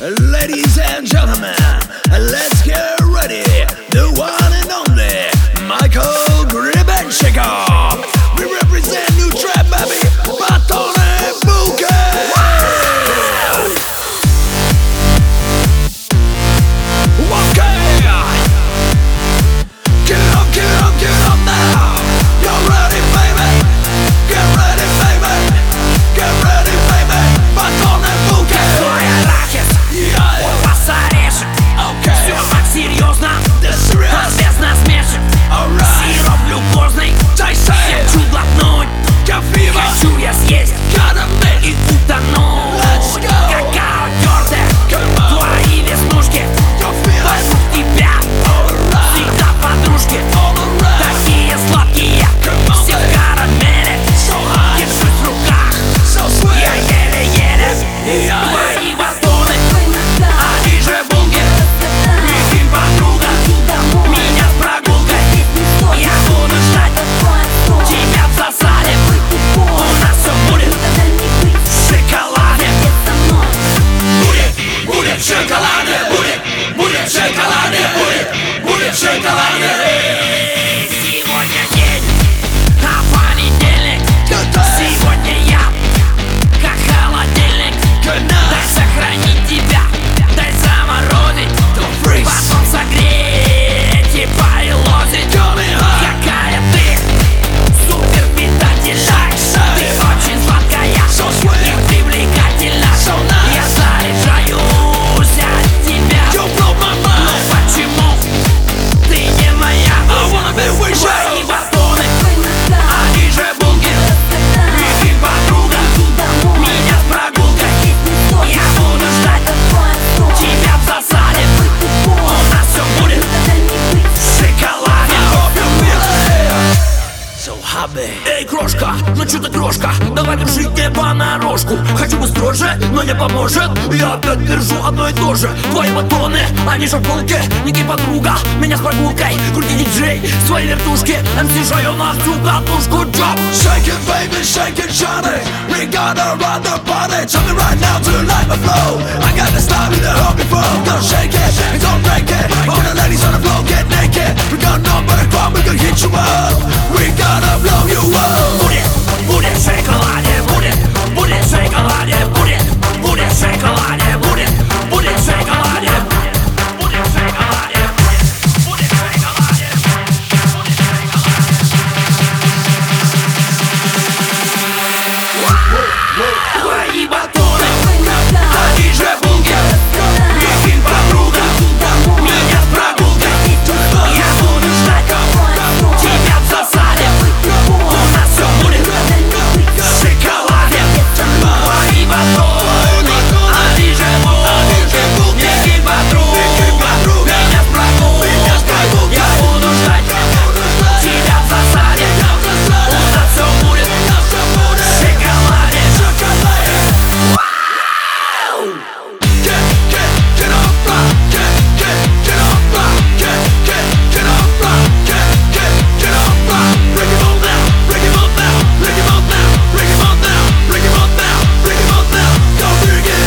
Ladies and gentlemen, let's get ready. The one and only Michael. Money was Эй, крошка, ну чё ты крошка? Давай держи жить не понарошку. Хочу быть строже, но не поможет. Я опять держу одно и то же. Твои батоны, они же полки Ники подруга, меня с прогулкой. Крути диджей, свои вертушки. МС Жайон, всю катушку. Джоп! Shake it, baby, shake it, Johnny We gotta run the body Tell me right now, tonight my flow? I gotta stop you to help me Gonna shake it, don't break it. All the ladies on the